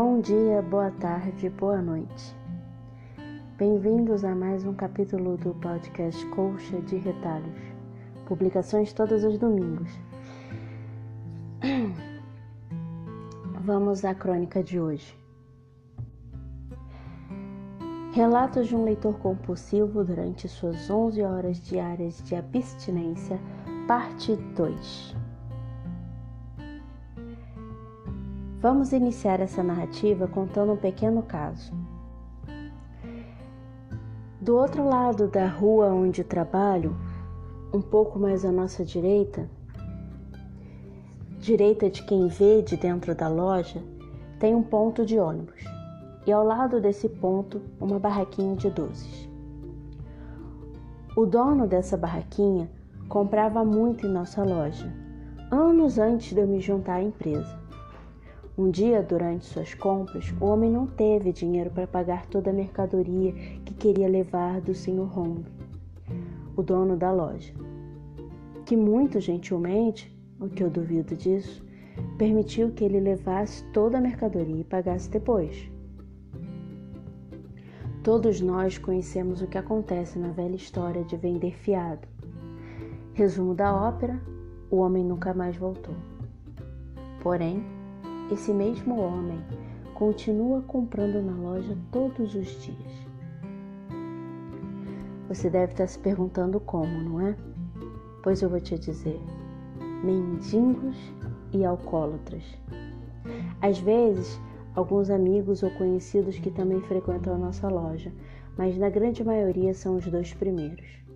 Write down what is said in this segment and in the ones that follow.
Bom dia, boa tarde, boa noite. Bem-vindos a mais um capítulo do podcast Colcha de Retalhos. Publicações todos os domingos. Vamos à crônica de hoje. Relatos de um leitor compulsivo durante suas 11 horas diárias de abstinência, parte 2. Vamos iniciar essa narrativa contando um pequeno caso. Do outro lado da rua onde trabalho, um pouco mais à nossa direita, direita de quem vê de dentro da loja, tem um ponto de ônibus e ao lado desse ponto uma barraquinha de doces. O dono dessa barraquinha comprava muito em nossa loja, anos antes de eu me juntar à empresa. Um dia, durante suas compras, o homem não teve dinheiro para pagar toda a mercadoria que queria levar do Sr. Hong, o dono da loja, que muito gentilmente, o que eu duvido disso, permitiu que ele levasse toda a mercadoria e pagasse depois. Todos nós conhecemos o que acontece na velha história de vender fiado. Resumo da ópera: o homem nunca mais voltou. Porém, esse mesmo homem continua comprando na loja todos os dias. Você deve estar se perguntando como, não é? Pois eu vou te dizer: mendigos e alcoólatras. Às vezes, alguns amigos ou conhecidos que também frequentam a nossa loja, mas na grande maioria são os dois primeiros.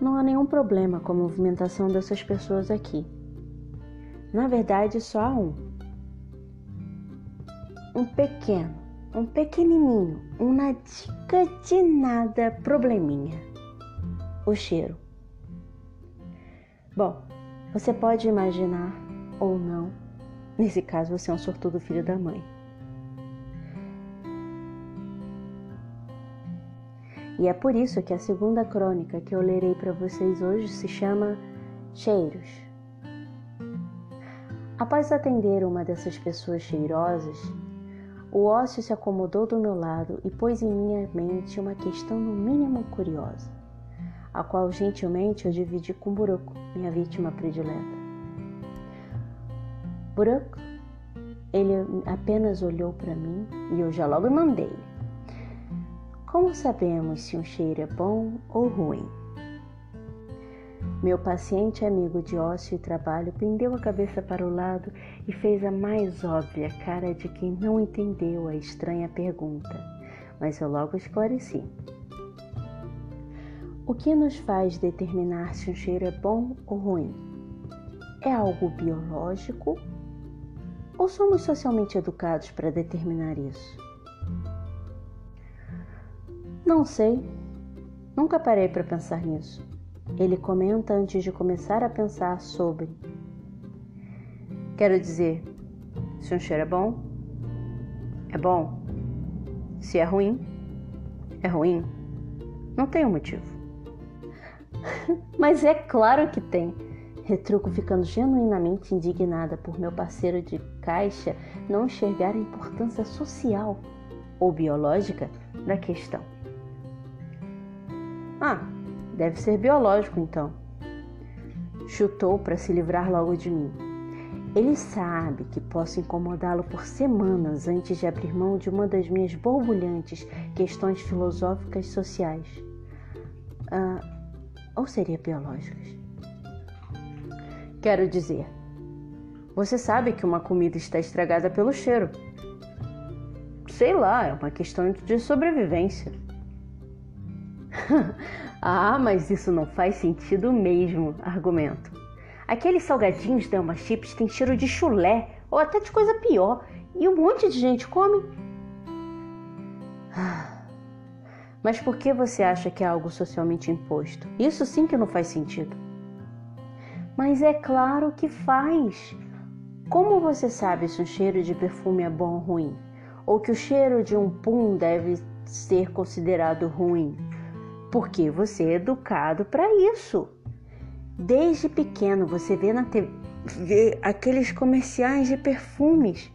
Não há nenhum problema com a movimentação dessas pessoas aqui. Na verdade, só há um. Um pequeno, um pequenininho, um dica de nada probleminha. O cheiro. Bom, você pode imaginar ou não, nesse caso você é um sortudo filho da mãe. E é por isso que a segunda crônica que eu lerei para vocês hoje se chama Cheiros. Após atender uma dessas pessoas cheirosas, o ócio se acomodou do meu lado e pôs em minha mente uma questão no mínimo curiosa, a qual gentilmente eu dividi com Buruco, minha vítima predileta. Buruco, ele apenas olhou para mim e eu já logo mandei. Como sabemos se um cheiro é bom ou ruim? Meu paciente amigo de ócio e trabalho pendeu a cabeça para o lado e fez a mais óbvia cara de quem não entendeu a estranha pergunta, mas eu logo esclareci. O que nos faz determinar se um cheiro é bom ou ruim? É algo biológico ou somos socialmente educados para determinar isso? Não sei. Nunca parei para pensar nisso. Ele comenta antes de começar a pensar sobre. Quero dizer, se um cheiro é bom, é bom. Se é ruim, é ruim. Não tem um motivo. Mas é claro que tem. Retruco ficando genuinamente indignada por meu parceiro de caixa não enxergar a importância social ou biológica da questão. Ah, deve ser biológico então. Chutou para se livrar logo de mim. Ele sabe que posso incomodá-lo por semanas antes de abrir mão de uma das minhas borbulhantes questões filosóficas sociais. Ah, ou seria biológicas? Quero dizer, você sabe que uma comida está estragada pelo cheiro. Sei lá, é uma questão de sobrevivência. ah, mas isso não faz sentido mesmo, argumento. Aqueles salgadinhos da Elma Chips têm cheiro de chulé ou até de coisa pior e um monte de gente come. Mas por que você acha que é algo socialmente imposto? Isso sim que não faz sentido. Mas é claro que faz. Como você sabe se um cheiro de perfume é bom ou ruim? Ou que o cheiro de um pum deve ser considerado ruim? Porque você é educado para isso. Desde pequeno você vê na, te vê aqueles comerciais de perfumes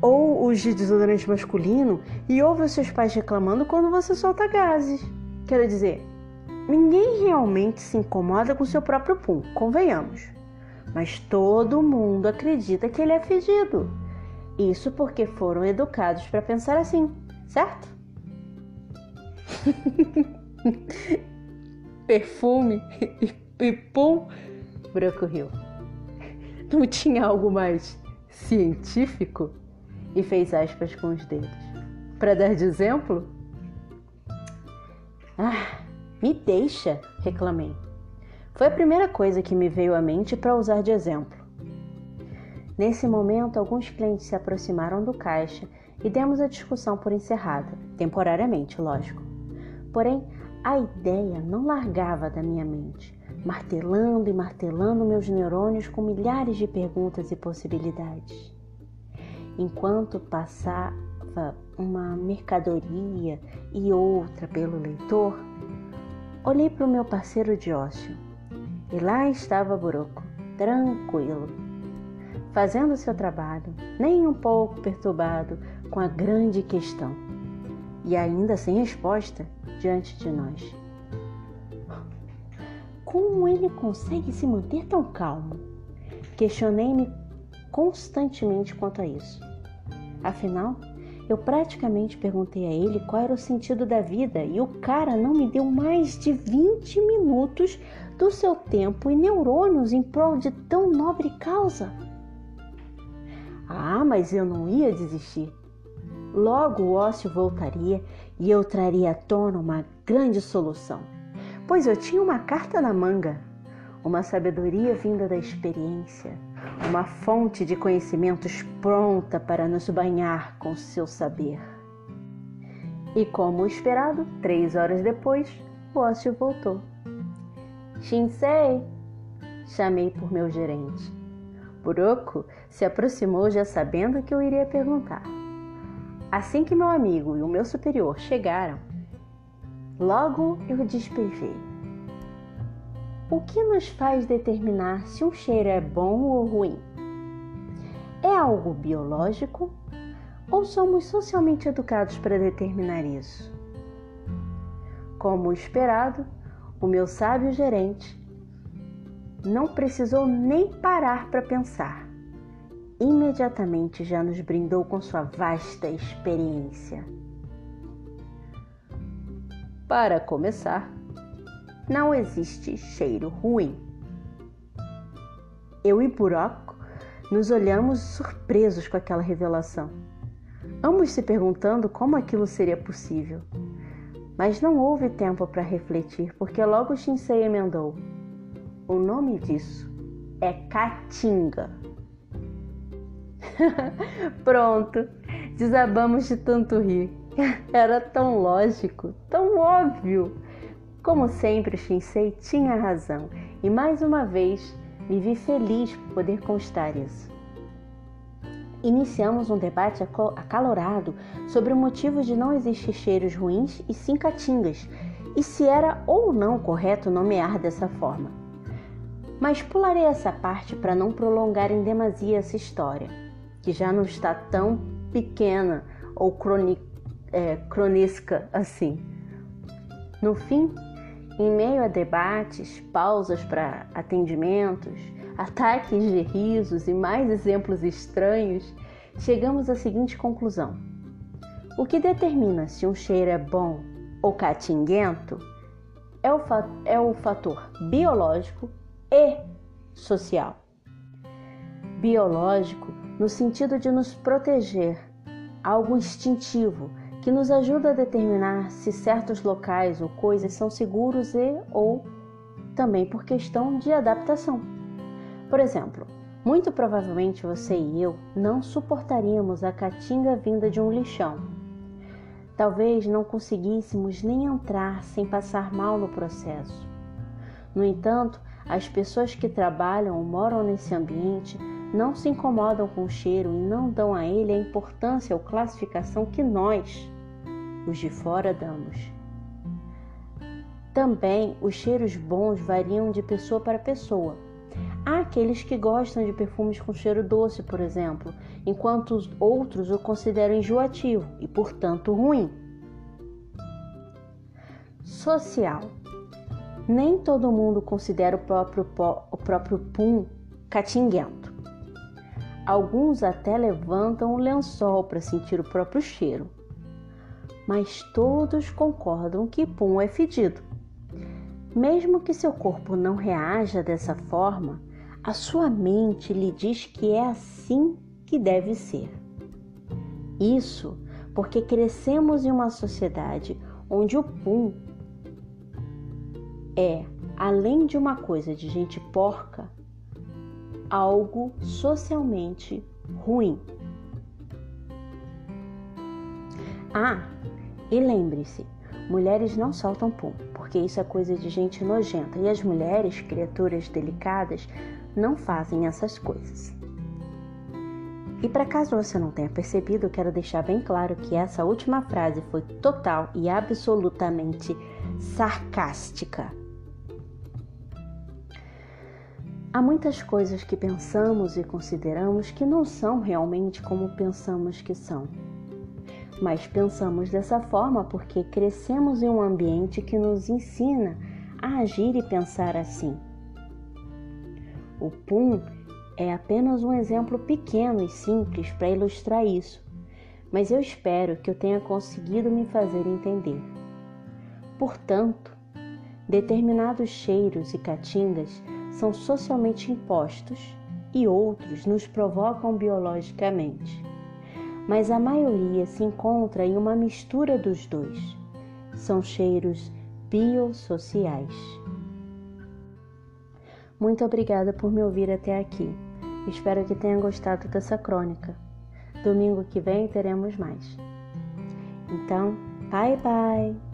ou os de desodorante masculino e ouve os seus pais reclamando quando você solta gases. Quero dizer, ninguém realmente se incomoda com seu próprio pum, convenhamos. Mas todo mundo acredita que ele é fedido. Isso porque foram educados para pensar assim, certo? Perfume e pum, Branco riu. Não tinha algo mais científico? E fez aspas com os dedos. Para dar de exemplo? Ah, me deixa, reclamei. Foi a primeira coisa que me veio à mente para usar de exemplo. Nesse momento, alguns clientes se aproximaram do caixa e demos a discussão por encerrada, temporariamente, lógico. Porém, a ideia não largava da minha mente, martelando e martelando meus neurônios com milhares de perguntas e possibilidades. Enquanto passava uma mercadoria e outra pelo leitor, olhei para o meu parceiro de ócio e lá estava Buroco, tranquilo, fazendo seu trabalho, nem um pouco perturbado com a grande questão, e ainda sem resposta diante de nós. Como ele consegue se manter tão calmo? Questionei-me constantemente quanto a isso. Afinal, eu praticamente perguntei a ele qual era o sentido da vida e o cara não me deu mais de 20 minutos do seu tempo e neurônios em prol de tão nobre causa. Ah, mas eu não ia desistir. Logo o ócio voltaria e eu traria à tona uma grande solução, pois eu tinha uma carta na manga, uma sabedoria vinda da experiência, uma fonte de conhecimentos pronta para nos banhar com seu saber. E como esperado, três horas depois, o ócio voltou. Shinsei! Chamei por meu gerente. Buroko se aproximou já sabendo que eu iria perguntar. Assim que meu amigo e o meu superior chegaram, logo eu despejei. O que nos faz determinar se um cheiro é bom ou ruim? É algo biológico ou somos socialmente educados para determinar isso? Como esperado, o meu sábio gerente não precisou nem parar para pensar. Imediatamente já nos brindou com sua vasta experiência. Para começar, não existe cheiro ruim. Eu e Buraco nos olhamos surpresos com aquela revelação, ambos se perguntando como aquilo seria possível. Mas não houve tempo para refletir, porque logo Shinsei emendou: O nome disso é Caatinga. Pronto, desabamos de tanto rir. Era tão lógico, tão óbvio. Como sempre, Shinsei tinha razão e mais uma vez me vi feliz por poder constar isso. Iniciamos um debate acalorado sobre o motivo de não existir cheiros ruins e sim catingas, e se era ou não correto nomear dessa forma. Mas pularei essa parte para não prolongar em demasia essa história, que já não está tão pequena ou croni, é, cronística assim. No fim, em meio a debates, pausas para atendimentos, ataques de risos e mais exemplos estranhos, chegamos à seguinte conclusão: o que determina se um cheiro é bom ou catinguento é o, é o fator biológico e social. Biológico no sentido de nos proteger, algo instintivo que nos ajuda a determinar se certos locais ou coisas são seguros e ou também por questão de adaptação. Por exemplo, muito provavelmente você e eu não suportaríamos a caatinga vinda de um lixão. Talvez não conseguíssemos nem entrar sem passar mal no processo. No entanto, as pessoas que trabalham ou moram nesse ambiente não se incomodam com o cheiro e não dão a ele a importância ou classificação que nós, os de fora damos. Também os cheiros bons variam de pessoa para pessoa. Há aqueles que gostam de perfumes com cheiro doce, por exemplo, enquanto os outros o consideram enjoativo e, portanto, ruim. Social. Nem todo mundo considera o próprio, o próprio pum catinguento. Alguns até levantam o lençol para sentir o próprio cheiro. Mas todos concordam que pum é fedido. Mesmo que seu corpo não reaja dessa forma, a sua mente lhe diz que é assim que deve ser. Isso porque crescemos em uma sociedade onde o pum é, além de uma coisa de gente porca, algo socialmente ruim. Ah, e lembre-se, mulheres não soltam pum, porque isso é coisa de gente nojenta e as mulheres, criaturas delicadas, não fazem essas coisas. E para caso você não tenha percebido, quero deixar bem claro que essa última frase foi total e absolutamente sarcástica. Há muitas coisas que pensamos e consideramos que não são realmente como pensamos que são mas pensamos dessa forma porque crescemos em um ambiente que nos ensina a agir e pensar assim. O pum é apenas um exemplo pequeno e simples para ilustrar isso, mas eu espero que eu tenha conseguido me fazer entender. Portanto, determinados cheiros e catingas são socialmente impostos e outros nos provocam biologicamente mas a maioria se encontra em uma mistura dos dois. São cheiros biosociais. Muito obrigada por me ouvir até aqui. Espero que tenha gostado dessa crônica. Domingo que vem teremos mais. Então, bye bye!